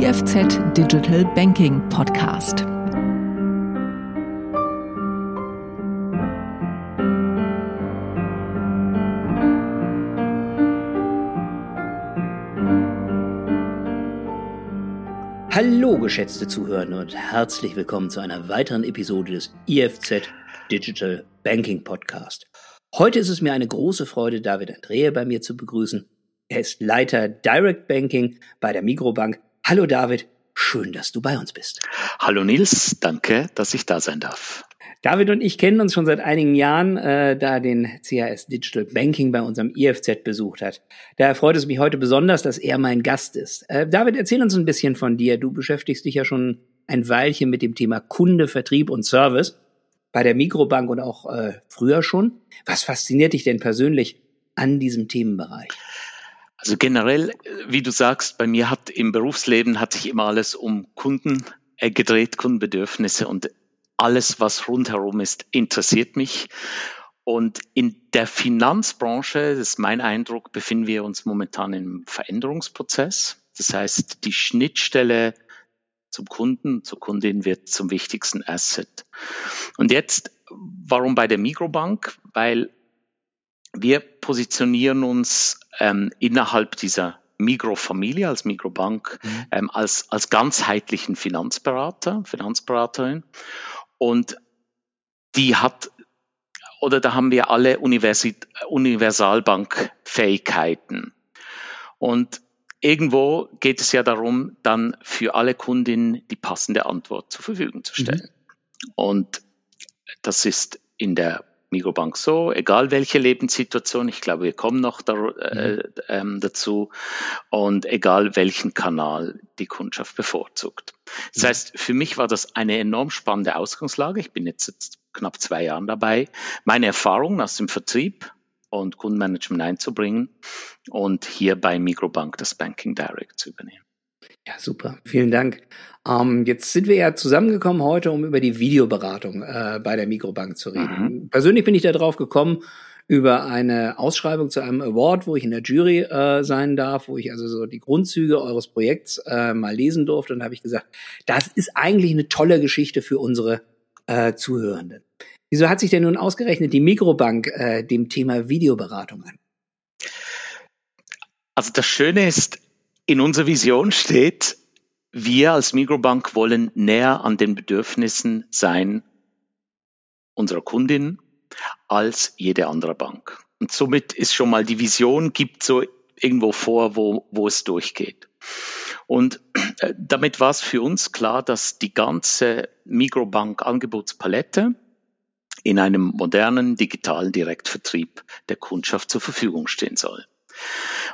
IFZ Digital Banking Podcast. Hallo, geschätzte Zuhörer und herzlich willkommen zu einer weiteren Episode des IFZ Digital Banking Podcast. Heute ist es mir eine große Freude, David Andrea bei mir zu begrüßen. Er ist Leiter Direct Banking bei der Mikrobank. Hallo David, schön, dass du bei uns bist. Hallo Nils, danke, dass ich da sein darf. David und ich kennen uns schon seit einigen Jahren, äh, da den CAS Digital Banking bei unserem IFZ besucht hat. Daher freut es mich heute besonders, dass er mein Gast ist. Äh, David, erzähl uns ein bisschen von dir. Du beschäftigst dich ja schon ein Weilchen mit dem Thema Kunde, Vertrieb und Service bei der Mikrobank und auch äh, früher schon. Was fasziniert dich denn persönlich an diesem Themenbereich? Also generell, wie du sagst, bei mir hat im Berufsleben hat sich immer alles um Kunden äh, gedreht, Kundenbedürfnisse und alles, was rundherum ist, interessiert mich. Und in der Finanzbranche, das ist mein Eindruck, befinden wir uns momentan im Veränderungsprozess. Das heißt, die Schnittstelle zum Kunden, zur Kundin wird zum wichtigsten Asset. Und jetzt, warum bei der Mikrobank? Weil wir positionieren uns ähm, innerhalb dieser Mikrofamilie als Mikrobank mhm. ähm, als, als ganzheitlichen Finanzberater, Finanzberaterin. Und die hat, oder da haben wir alle Universi Universalbankfähigkeiten. Und irgendwo geht es ja darum, dann für alle Kundinnen die passende Antwort zur Verfügung zu stellen. Mhm. Und das ist in der Migobank so, egal welche Lebenssituation, ich glaube, wir kommen noch da, äh, mhm. ähm, dazu, und egal welchen Kanal die Kundschaft bevorzugt. Das mhm. heißt, für mich war das eine enorm spannende Ausgangslage. Ich bin jetzt, knapp zwei Jahren dabei, meine Erfahrungen aus dem Vertrieb und Kundenmanagement einzubringen und hier bei Mikrobank das Banking Direct zu übernehmen. Ja, super. Vielen Dank. Ähm, jetzt sind wir ja zusammengekommen heute, um über die Videoberatung äh, bei der Mikrobank zu reden. Mhm. Persönlich bin ich da drauf gekommen über eine Ausschreibung zu einem Award, wo ich in der Jury äh, sein darf, wo ich also so die Grundzüge eures Projekts äh, mal lesen durfte und habe ich gesagt, das ist eigentlich eine tolle Geschichte für unsere äh, Zuhörenden. Wieso hat sich denn nun ausgerechnet die Mikrobank äh, dem Thema Videoberatung an? Also das Schöne ist, in unserer Vision steht, wir als Mikrobank wollen näher an den Bedürfnissen sein unserer Kundin als jede andere Bank. Und somit ist schon mal die Vision, gibt so irgendwo vor, wo, wo es durchgeht. Und äh, damit war es für uns klar, dass die ganze Mikrobank-Angebotspalette in einem modernen digitalen Direktvertrieb der Kundschaft zur Verfügung stehen soll.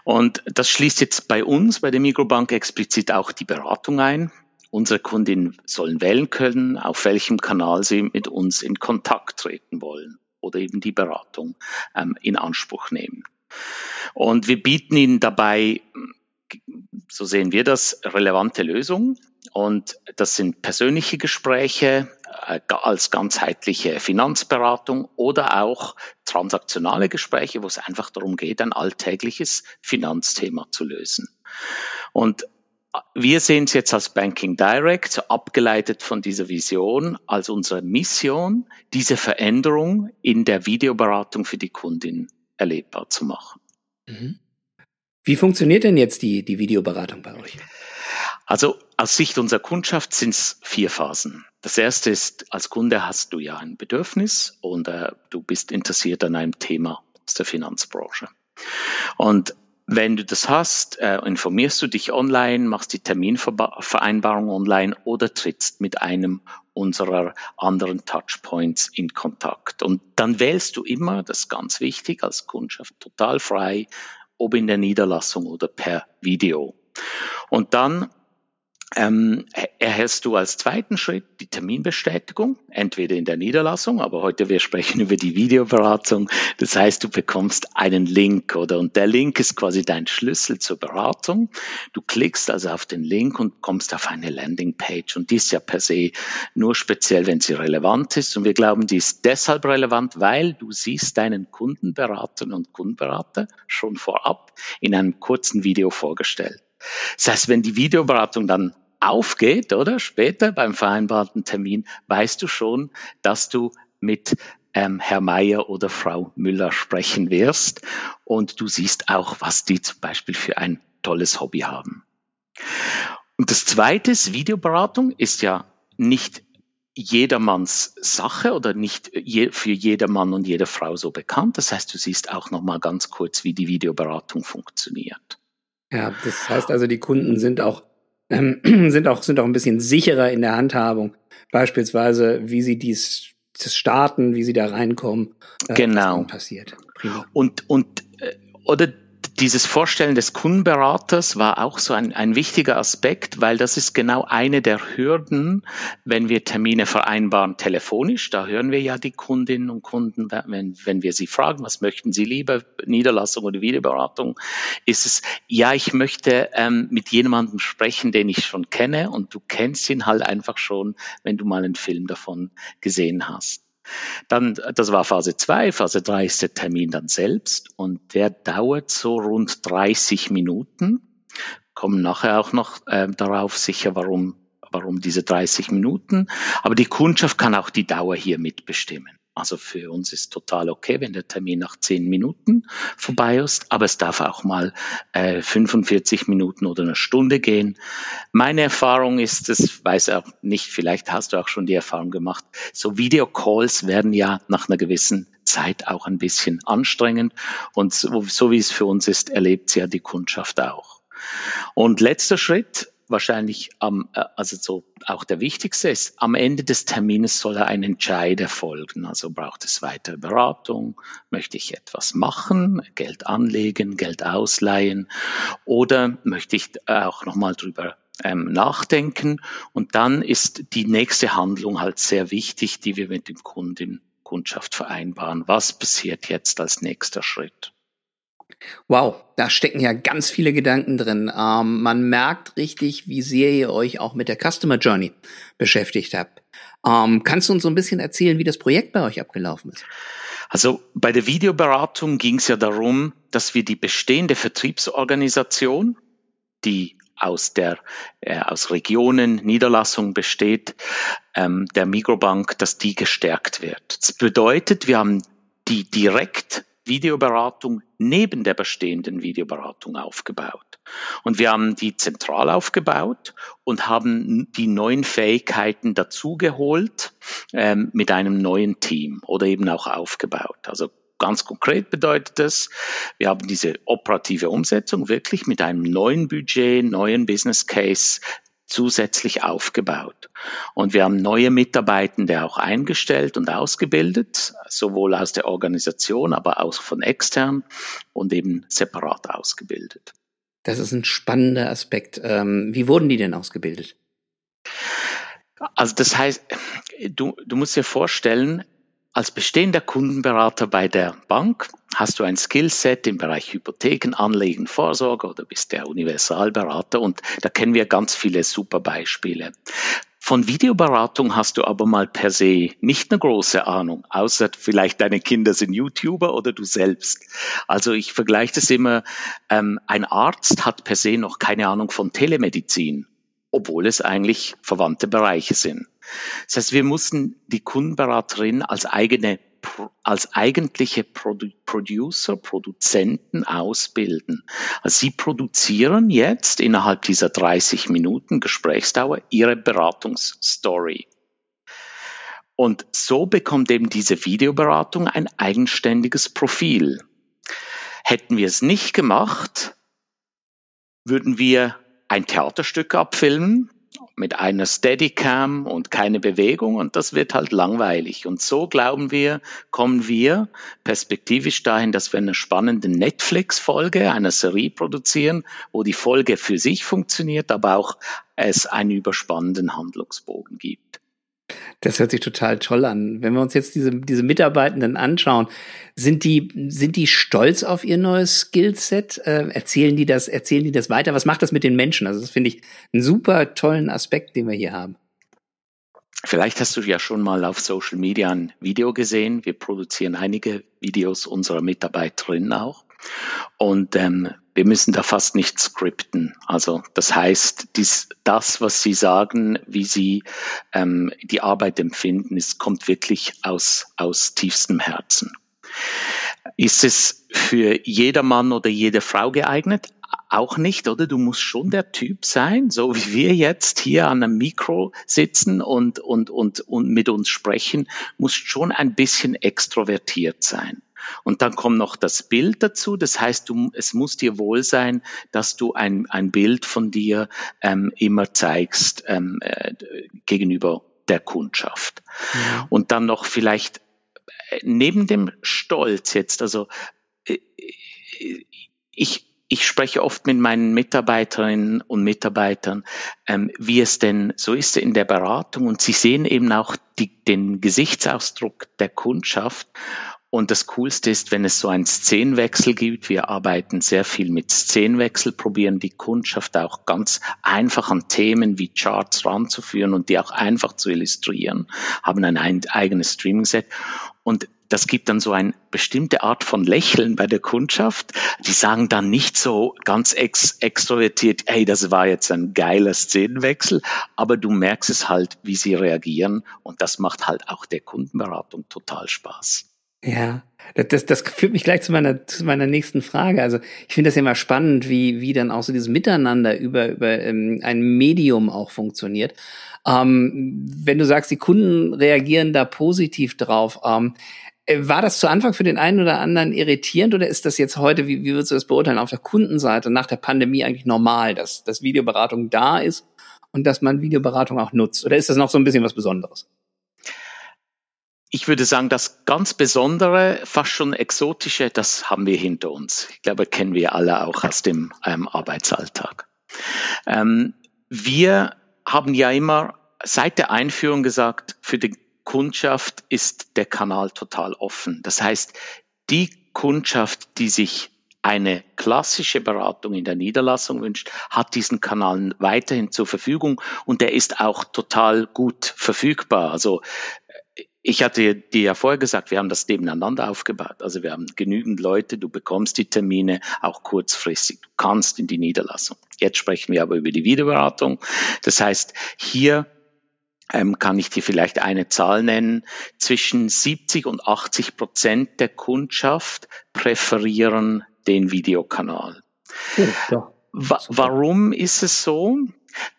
Und das schließt jetzt bei uns, bei der Mikrobank explizit auch die Beratung ein. Unsere Kundinnen sollen wählen können, auf welchem Kanal sie mit uns in Kontakt treten wollen oder eben die Beratung ähm, in Anspruch nehmen. Und wir bieten ihnen dabei, so sehen wir das, relevante Lösungen. Und das sind persönliche Gespräche, als ganzheitliche Finanzberatung oder auch transaktionale Gespräche, wo es einfach darum geht, ein alltägliches Finanzthema zu lösen. Und äh, wir sehen es jetzt als Banking Direct, abgeleitet von dieser Vision, als unsere Mission, diese Veränderung in der Videoberatung für die Kundin erlebbar zu machen. Mhm. Wie funktioniert denn jetzt die, die Videoberatung bei euch? Also aus Sicht unserer Kundschaft sind es vier Phasen. Das erste ist, als Kunde hast du ja ein Bedürfnis und äh, du bist interessiert an einem Thema aus der Finanzbranche. Und wenn du das hast, äh, informierst du dich online, machst die Terminvereinbarung online oder trittst mit einem unserer anderen Touchpoints in Kontakt. Und dann wählst du immer, das ist ganz wichtig, als Kundschaft total frei, ob in der Niederlassung oder per Video. Und dann ähm, erhältst du als zweiten Schritt die Terminbestätigung, entweder in der Niederlassung, aber heute wir sprechen über die Videoberatung. Das heißt, du bekommst einen Link oder und der Link ist quasi dein Schlüssel zur Beratung. Du klickst also auf den Link und kommst auf eine Landingpage und die ist ja per se nur speziell, wenn sie relevant ist. Und wir glauben, die ist deshalb relevant, weil du siehst deinen Kundenberatern und Kundenberater schon vorab in einem kurzen Video vorgestellt. Das heißt, wenn die Videoberatung dann aufgeht, oder später beim vereinbarten Termin, weißt du schon, dass du mit ähm, Herr Meier oder Frau Müller sprechen wirst und du siehst auch, was die zum Beispiel für ein tolles Hobby haben. Und das Zweite ist, Videoberatung ist ja nicht jedermanns Sache oder nicht je, für jedermann und jede Frau so bekannt. Das heißt, du siehst auch noch mal ganz kurz, wie die Videoberatung funktioniert. Ja, das heißt also, die Kunden sind auch ähm, sind auch sind auch ein bisschen sicherer in der Handhabung, beispielsweise, wie sie dies das starten, wie sie da reinkommen. Äh, genau. passiert. Prima. Und und äh, oder dieses Vorstellen des Kundenberaters war auch so ein, ein wichtiger Aspekt, weil das ist genau eine der Hürden, wenn wir Termine vereinbaren telefonisch. Da hören wir ja die Kundinnen und Kunden, wenn, wenn wir sie fragen, was möchten sie lieber, Niederlassung oder Videoberatung, ist es, ja, ich möchte ähm, mit jemandem sprechen, den ich schon kenne und du kennst ihn halt einfach schon, wenn du mal einen Film davon gesehen hast. Dann, das war Phase 2, Phase 3 ist der Termin dann selbst und der dauert so rund 30 Minuten. Kommen nachher auch noch äh, darauf sicher, warum, warum diese 30 Minuten. Aber die Kundschaft kann auch die Dauer hier mitbestimmen. Also für uns ist total okay, wenn der Termin nach zehn Minuten vorbei ist, aber es darf auch mal äh, 45 Minuten oder eine Stunde gehen. Meine Erfahrung ist, das weiß auch nicht, vielleicht hast du auch schon die Erfahrung gemacht, so Videocalls werden ja nach einer gewissen Zeit auch ein bisschen anstrengend und so, so wie es für uns ist, erlebt sie ja die Kundschaft auch. Und letzter Schritt, wahrscheinlich am, äh, also so auch der wichtigste ist, am Ende des Termines soll ein Entscheid erfolgen. Also braucht es weitere Beratung, möchte ich etwas machen, Geld anlegen, Geld ausleihen oder möchte ich auch nochmal drüber ähm, nachdenken. Und dann ist die nächste Handlung halt sehr wichtig, die wir mit dem Kunden, Kundschaft vereinbaren. Was passiert jetzt als nächster Schritt? Wow, da stecken ja ganz viele Gedanken drin. Ähm, man merkt richtig, wie sehr ihr euch auch mit der Customer Journey beschäftigt habt. Ähm, kannst du uns so ein bisschen erzählen, wie das Projekt bei euch abgelaufen ist? Also bei der Videoberatung ging es ja darum, dass wir die bestehende Vertriebsorganisation, die aus der äh, aus Regionen Niederlassung besteht, ähm, der Migrobank, dass die gestärkt wird. Das bedeutet, wir haben die direkt Videoberatung neben der bestehenden Videoberatung aufgebaut. Und wir haben die zentral aufgebaut und haben die neuen Fähigkeiten dazugeholt ähm, mit einem neuen Team oder eben auch aufgebaut. Also Ganz konkret bedeutet das, wir haben diese operative Umsetzung wirklich mit einem neuen Budget, neuen Business Case zusätzlich aufgebaut. Und wir haben neue Mitarbeitende auch eingestellt und ausgebildet, sowohl aus der Organisation, aber auch von extern und eben separat ausgebildet. Das ist ein spannender Aspekt. Ähm, wie wurden die denn ausgebildet? Also das heißt, du, du musst dir vorstellen, als bestehender Kundenberater bei der Bank hast du ein Skillset im Bereich Hypotheken, Anlegen, Vorsorge oder bist der Universalberater und da kennen wir ganz viele super Beispiele. Von Videoberatung hast du aber mal per se nicht eine große Ahnung, außer vielleicht deine Kinder sind YouTuber oder du selbst. Also ich vergleiche das immer, ähm, ein Arzt hat per se noch keine Ahnung von Telemedizin obwohl es eigentlich verwandte Bereiche sind. Das heißt, wir mussten die Kundenberaterin als eigene als eigentliche Produ Producer, Produzenten ausbilden. Also sie produzieren jetzt innerhalb dieser 30 Minuten Gesprächsdauer ihre Beratungsstory. Und so bekommt eben diese Videoberatung ein eigenständiges Profil. Hätten wir es nicht gemacht, würden wir ein Theaterstück abfilmen mit einer Steadicam und keine Bewegung und das wird halt langweilig. Und so glauben wir, kommen wir perspektivisch dahin, dass wir eine spannende Netflix-Folge, eine Serie produzieren, wo die Folge für sich funktioniert, aber auch es einen überspannenden Handlungsbogen gibt. Das hört sich total toll an. Wenn wir uns jetzt diese, diese Mitarbeitenden anschauen, sind die, sind die stolz auf ihr neues Skillset? Äh, erzählen die das, erzählen die das weiter? Was macht das mit den Menschen? Also das finde ich einen super tollen Aspekt, den wir hier haben. Vielleicht hast du ja schon mal auf Social Media ein Video gesehen. Wir produzieren einige Videos unserer Mitarbeiterinnen auch. Und ähm, wir müssen da fast nicht skripten. Also das heißt, dies, das, was Sie sagen, wie Sie ähm, die Arbeit empfinden, es kommt wirklich aus, aus tiefstem Herzen. Ist es für jeder Mann oder jede Frau geeignet? Auch nicht, oder? Du musst schon der Typ sein, so wie wir jetzt hier an einem Mikro sitzen und, und, und, und mit uns sprechen, musst schon ein bisschen extrovertiert sein. Und dann kommt noch das Bild dazu. Das heißt, du, es muss dir wohl sein, dass du ein, ein Bild von dir ähm, immer zeigst ähm, äh, gegenüber der Kundschaft. Ja. Und dann noch vielleicht äh, neben dem Stolz jetzt, also äh, ich, ich spreche oft mit meinen Mitarbeiterinnen und Mitarbeitern, ähm, wie es denn so ist in der Beratung und sie sehen eben auch die, den Gesichtsausdruck der Kundschaft und das Coolste ist, wenn es so einen Szenenwechsel gibt. Wir arbeiten sehr viel mit Szenenwechsel, probieren die Kundschaft auch ganz einfach an Themen wie Charts ranzuführen und die auch einfach zu illustrieren, haben ein eigenes Streaming-Set. Und das gibt dann so eine bestimmte Art von Lächeln bei der Kundschaft. Die sagen dann nicht so ganz ex extrovertiert, hey, das war jetzt ein geiler Szenenwechsel, aber du merkst es halt, wie sie reagieren und das macht halt auch der Kundenberatung total Spaß. Ja, das, das führt mich gleich zu meiner, zu meiner nächsten Frage. Also ich finde das ja immer spannend, wie, wie dann auch so dieses Miteinander über, über ähm, ein Medium auch funktioniert. Ähm, wenn du sagst, die Kunden reagieren da positiv drauf, ähm, äh, war das zu Anfang für den einen oder anderen irritierend oder ist das jetzt heute, wie, wie würdest du das beurteilen, auf der Kundenseite nach der Pandemie eigentlich normal, dass, dass Videoberatung da ist und dass man Videoberatung auch nutzt? Oder ist das noch so ein bisschen was Besonderes? Ich würde sagen, das ganz Besondere, fast schon Exotische, das haben wir hinter uns. Ich glaube, kennen wir alle auch aus dem ähm, Arbeitsalltag. Ähm, wir haben ja immer seit der Einführung gesagt, für die Kundschaft ist der Kanal total offen. Das heißt, die Kundschaft, die sich eine klassische Beratung in der Niederlassung wünscht, hat diesen Kanal weiterhin zur Verfügung und der ist auch total gut verfügbar. Also ich hatte dir ja vorher gesagt, wir haben das nebeneinander aufgebaut. Also wir haben genügend Leute, du bekommst die Termine auch kurzfristig. Du kannst in die Niederlassung. Jetzt sprechen wir aber über die Wiederberatung. Das heißt, hier ähm, kann ich dir vielleicht eine Zahl nennen. Zwischen 70 und 80 Prozent der Kundschaft präferieren den Videokanal. Ja, Wa warum ist es so?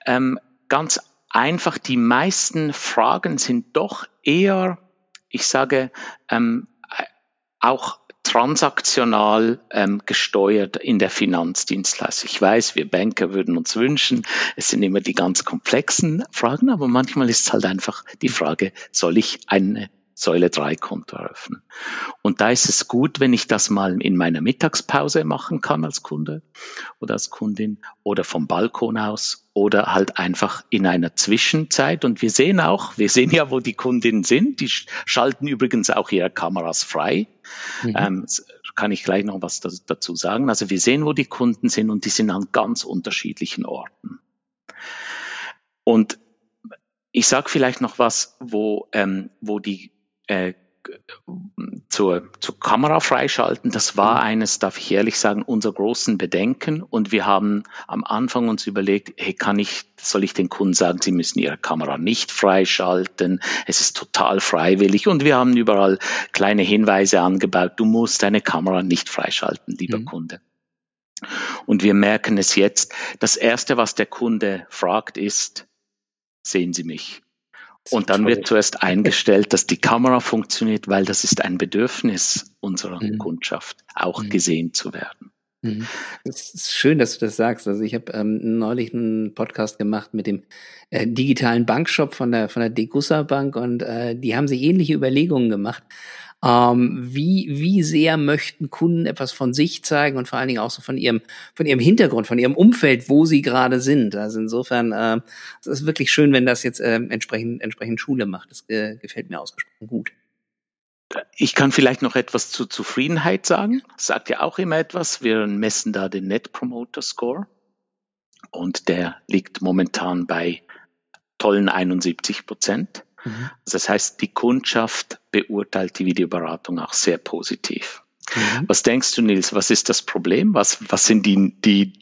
Ähm, ganz einfach die meisten Fragen sind doch eher, ich sage, ähm, auch transaktional ähm, gesteuert in der Finanzdienstleistung. Ich weiß, wir Banker würden uns wünschen, es sind immer die ganz komplexen Fragen, aber manchmal ist es halt einfach die Frage, soll ich eine Säule 3 Konto eröffnen. Und da ist es gut, wenn ich das mal in meiner Mittagspause machen kann als Kunde oder als Kundin oder vom Balkon aus oder halt einfach in einer Zwischenzeit. Und wir sehen auch, wir sehen ja, wo die Kundinnen sind. Die schalten übrigens auch ihre Kameras frei. Mhm. Ähm, kann ich gleich noch was dazu sagen. Also wir sehen, wo die Kunden sind und die sind an ganz unterschiedlichen Orten. Und ich sage vielleicht noch was, wo, ähm, wo die äh, zur, zur Kamera freischalten, das war mhm. eines, darf ich ehrlich sagen, unser großen Bedenken. Und wir haben am Anfang uns überlegt, hey, kann ich, soll ich den Kunden sagen, sie müssen ihre Kamera nicht freischalten? Es ist total freiwillig. Und wir haben überall kleine Hinweise angebaut. Du musst deine Kamera nicht freischalten, lieber mhm. Kunde. Und wir merken es jetzt. Das erste, was der Kunde fragt, ist, sehen Sie mich? Und dann wird zuerst eingestellt, dass die Kamera funktioniert, weil das ist ein Bedürfnis unserer mhm. Kundschaft, auch mhm. gesehen zu werden. Mhm. Es ist schön, dass du das sagst. Also ich habe ähm, neulich einen Podcast gemacht mit dem äh, digitalen Bankshop von der von der Degussa Bank und äh, die haben sich ähnliche Überlegungen gemacht. Ähm, wie, wie sehr möchten Kunden etwas von sich zeigen und vor allen Dingen auch so von ihrem, von ihrem Hintergrund, von ihrem Umfeld, wo sie gerade sind. Also insofern, äh, es ist wirklich schön, wenn das jetzt äh, entsprechend, entsprechend Schule macht. Das äh, gefällt mir ausgesprochen gut. Ich kann vielleicht noch etwas zur Zufriedenheit sagen. Sagt ja auch immer etwas. Wir messen da den Net Promoter Score und der liegt momentan bei tollen 71 Prozent. Mhm. Also das heißt, die Kundschaft beurteilt die Videoberatung auch sehr positiv. Mhm. Was denkst du, Nils? Was ist das Problem? Was, was sind die, die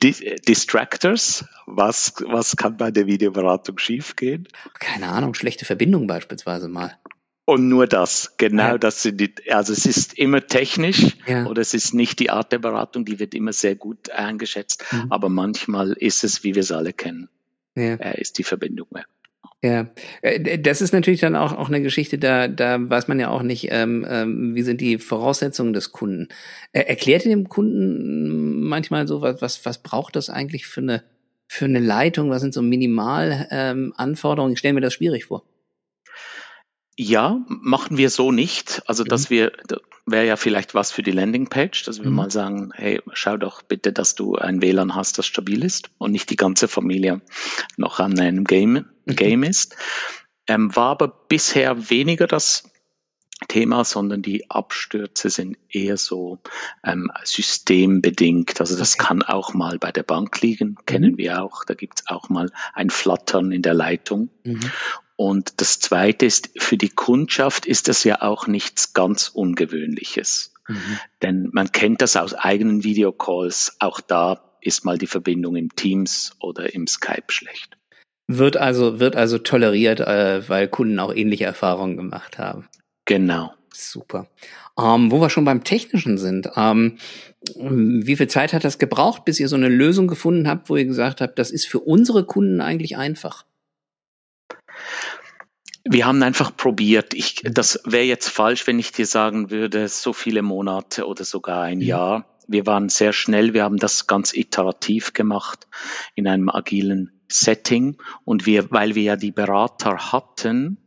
Distractors? Was, was kann bei der Videoberatung schiefgehen? Keine Ahnung, schlechte Verbindung beispielsweise mal. Und nur das, genau ja. das sind die, also es ist immer technisch ja. oder es ist nicht die Art der Beratung, die wird immer sehr gut eingeschätzt, mhm. aber manchmal ist es, wie wir es alle kennen, ja. äh, ist die Verbindung mehr. Ja, äh, das ist natürlich dann auch, auch eine Geschichte, da, da weiß man ja auch nicht, ähm, ähm, wie sind die Voraussetzungen des Kunden. Äh, erklärt ihr dem Kunden manchmal so, was, was, was braucht das eigentlich für eine, für eine Leitung? Was sind so Minimalanforderungen? Ähm, ich stelle mir das schwierig vor. Ja, machen wir so nicht. Also, dass mhm. wir, wäre ja vielleicht was für die Landingpage, dass wir mhm. mal sagen, hey, schau doch bitte, dass du ein WLAN hast, das stabil ist und nicht die ganze Familie noch an einem Game. Game ist. Ähm, war aber bisher weniger das Thema, sondern die Abstürze sind eher so ähm, systembedingt. Also das okay. kann auch mal bei der Bank liegen, kennen mhm. wir auch. Da gibt es auch mal ein Flattern in der Leitung. Mhm. Und das Zweite ist, für die Kundschaft ist das ja auch nichts ganz Ungewöhnliches. Mhm. Denn man kennt das aus eigenen Videocalls. Auch da ist mal die Verbindung im Teams oder im Skype schlecht. Wird also, wird also toleriert, äh, weil Kunden auch ähnliche Erfahrungen gemacht haben. Genau. Super. Ähm, wo wir schon beim Technischen sind, ähm, wie viel Zeit hat das gebraucht, bis ihr so eine Lösung gefunden habt, wo ihr gesagt habt, das ist für unsere Kunden eigentlich einfach? Wir haben einfach probiert. Ich, das wäre jetzt falsch, wenn ich dir sagen würde, so viele Monate oder sogar ein mhm. Jahr. Wir waren sehr schnell. Wir haben das ganz iterativ gemacht in einem agilen Setting. Und wir, weil wir ja die Berater hatten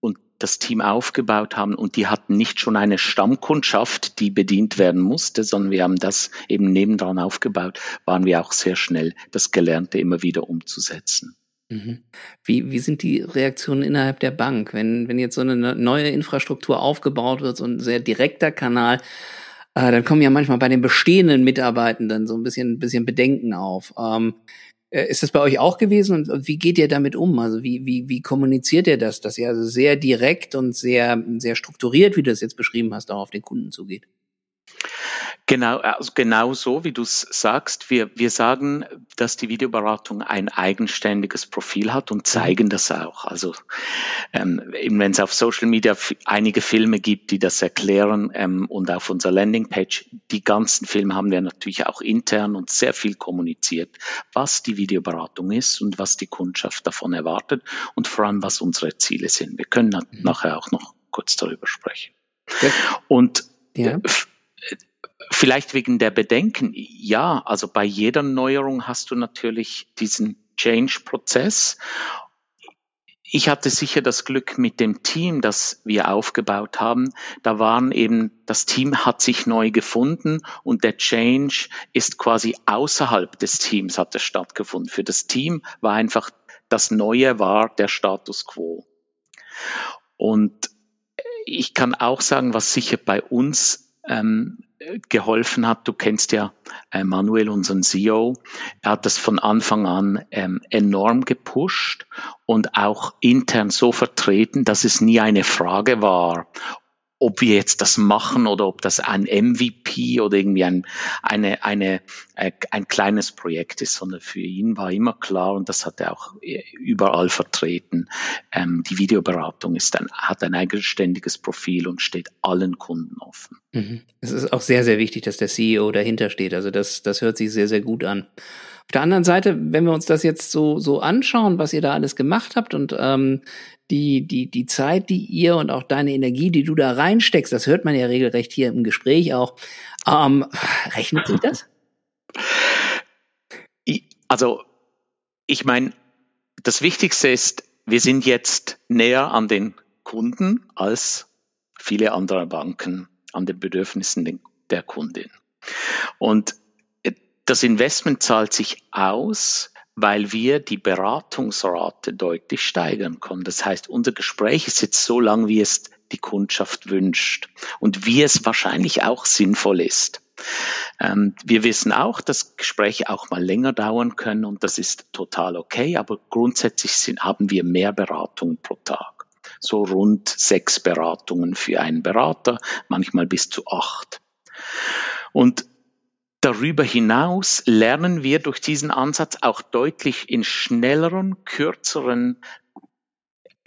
und das Team aufgebaut haben und die hatten nicht schon eine Stammkundschaft, die bedient werden musste, sondern wir haben das eben nebendran aufgebaut, waren wir auch sehr schnell, das Gelernte immer wieder umzusetzen. Mhm. Wie, wie sind die Reaktionen innerhalb der Bank, wenn, wenn jetzt so eine ne, neue Infrastruktur aufgebaut wird, so ein sehr direkter Kanal, äh, dann kommen ja manchmal bei den bestehenden Mitarbeitenden so ein bisschen, ein bisschen Bedenken auf. Ähm, äh, ist das bei euch auch gewesen und, wie geht ihr damit um? Also wie, wie, wie kommuniziert ihr das, dass ihr also sehr direkt und sehr, sehr strukturiert, wie du es jetzt beschrieben hast, auch auf den Kunden zugeht? Genau, also genau so, wie du es sagst. Wir, wir sagen, dass die Videoberatung ein eigenständiges Profil hat und zeigen das auch. Also ähm, wenn es auf Social Media einige Filme gibt, die das erklären ähm, und auf unserer Landingpage, die ganzen Filme haben wir natürlich auch intern und sehr viel kommuniziert, was die Videoberatung ist und was die Kundschaft davon erwartet und vor allem, was unsere Ziele sind. Wir können mhm. nachher auch noch kurz darüber sprechen. Ja. Und ja Vielleicht wegen der Bedenken. Ja, also bei jeder Neuerung hast du natürlich diesen Change-Prozess. Ich hatte sicher das Glück mit dem Team, das wir aufgebaut haben. Da waren eben, das Team hat sich neu gefunden und der Change ist quasi außerhalb des Teams hat es stattgefunden. Für das Team war einfach das Neue war der Status quo. Und ich kann auch sagen, was sicher bei uns ähm, geholfen hat. Du kennst ja äh, Manuel, unseren CEO. Er hat das von Anfang an ähm, enorm gepusht und auch intern so vertreten, dass es nie eine Frage war, ob wir jetzt das machen oder ob das ein MVP oder irgendwie ein, eine, eine, äh, ein kleines Projekt ist, sondern für ihn war immer klar, und das hat er auch äh, überall vertreten, ähm, die Videoberatung ist ein, hat ein eigenständiges Profil und steht allen Kunden offen. Mhm. Es ist auch sehr, sehr wichtig, dass der CEO dahinter steht. Also das, das hört sich sehr, sehr gut an. Auf der anderen Seite, wenn wir uns das jetzt so, so anschauen, was ihr da alles gemacht habt und ähm, die, die, die Zeit, die ihr und auch deine Energie, die du da reinsteckst, das hört man ja regelrecht hier im Gespräch auch, ähm, rechnet sich das? Also, ich meine, das Wichtigste ist, wir sind jetzt näher an den Kunden als viele andere Banken an den Bedürfnissen der Kundin. Und das Investment zahlt sich aus, weil wir die Beratungsrate deutlich steigern können. Das heißt, unser Gespräch ist jetzt so lang, wie es die Kundschaft wünscht und wie es wahrscheinlich auch sinnvoll ist. Ähm, wir wissen auch, dass Gespräche auch mal länger dauern können und das ist total okay, aber grundsätzlich sind, haben wir mehr Beratungen pro Tag. So rund sechs Beratungen für einen Berater, manchmal bis zu acht. Und darüber hinaus lernen wir durch diesen Ansatz auch deutlich in schnelleren, kürzeren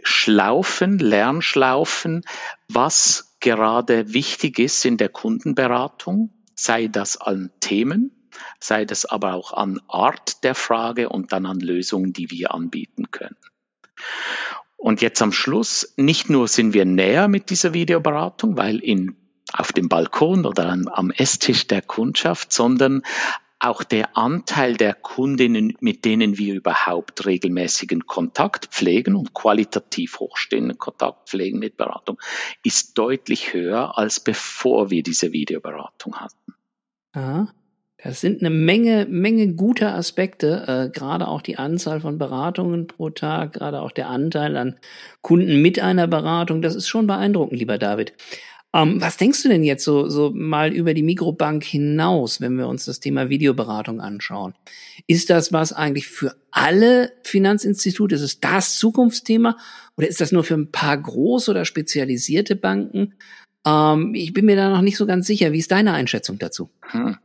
Schlaufen, Lernschlaufen, was gerade wichtig ist in der Kundenberatung, sei das an Themen, sei das aber auch an Art der Frage und dann an Lösungen, die wir anbieten können. Und jetzt am Schluss, nicht nur sind wir näher mit dieser Videoberatung, weil in, auf dem Balkon oder am Esstisch der Kundschaft, sondern auch der Anteil der Kundinnen, mit denen wir überhaupt regelmäßigen Kontakt pflegen und qualitativ hochstehenden Kontakt pflegen mit Beratung, ist deutlich höher als bevor wir diese Videoberatung hatten. Aha. Das sind eine Menge, Menge guter Aspekte, äh, gerade auch die Anzahl von Beratungen pro Tag, gerade auch der Anteil an Kunden mit einer Beratung. Das ist schon beeindruckend, lieber David. Ähm, was denkst du denn jetzt so, so mal über die Mikrobank hinaus, wenn wir uns das Thema Videoberatung anschauen? Ist das was eigentlich für alle Finanzinstitute? Ist es das Zukunftsthema? Oder ist das nur für ein paar groß oder spezialisierte Banken? Ähm, ich bin mir da noch nicht so ganz sicher. Wie ist deine Einschätzung dazu? Hm.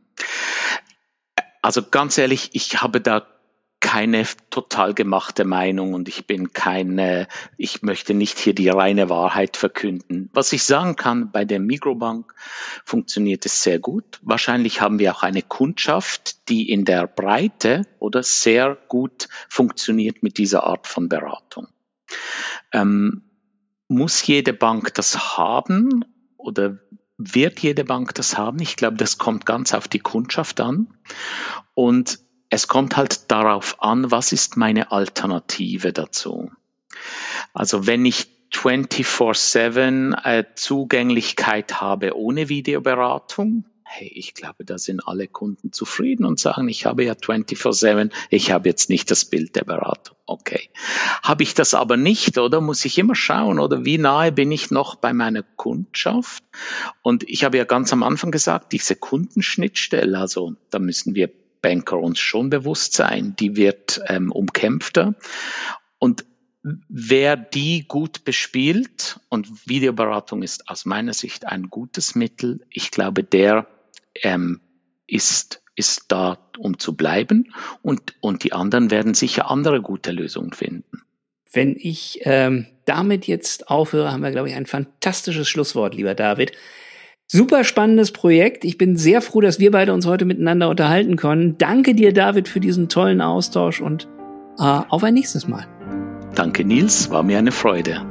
Also ganz ehrlich, ich habe da keine total gemachte Meinung und ich bin keine, ich möchte nicht hier die reine Wahrheit verkünden. Was ich sagen kann, bei der Mikrobank funktioniert es sehr gut. Wahrscheinlich haben wir auch eine Kundschaft, die in der Breite oder sehr gut funktioniert mit dieser Art von Beratung. Ähm, muss jede Bank das haben oder wird jede Bank das haben? Ich glaube, das kommt ganz auf die Kundschaft an. Und es kommt halt darauf an, was ist meine Alternative dazu. Also wenn ich 24-7 äh, Zugänglichkeit habe ohne Videoberatung, hey, ich glaube, da sind alle Kunden zufrieden und sagen, ich habe ja 24-7, ich habe jetzt nicht das Bild der Beratung. Okay. Habe ich das aber nicht, oder muss ich immer schauen, oder wie nahe bin ich noch bei meiner Kundschaft? Und ich habe ja ganz am Anfang gesagt, diese Kundenschnittstelle, also da müssen wir Banker uns schon bewusst sein, die wird ähm, umkämpfter. Und wer die gut bespielt, und Videoberatung ist aus meiner Sicht ein gutes Mittel, ich glaube, der ähm, ist, ist da, um zu bleiben und, und die anderen werden sicher andere gute Lösungen finden. Wenn ich ähm, damit jetzt aufhöre, haben wir, glaube ich, ein fantastisches Schlusswort, lieber David. Super spannendes Projekt. Ich bin sehr froh, dass wir beide uns heute miteinander unterhalten können. Danke dir, David, für diesen tollen Austausch und äh, auf ein nächstes Mal. Danke, Nils. War mir eine Freude.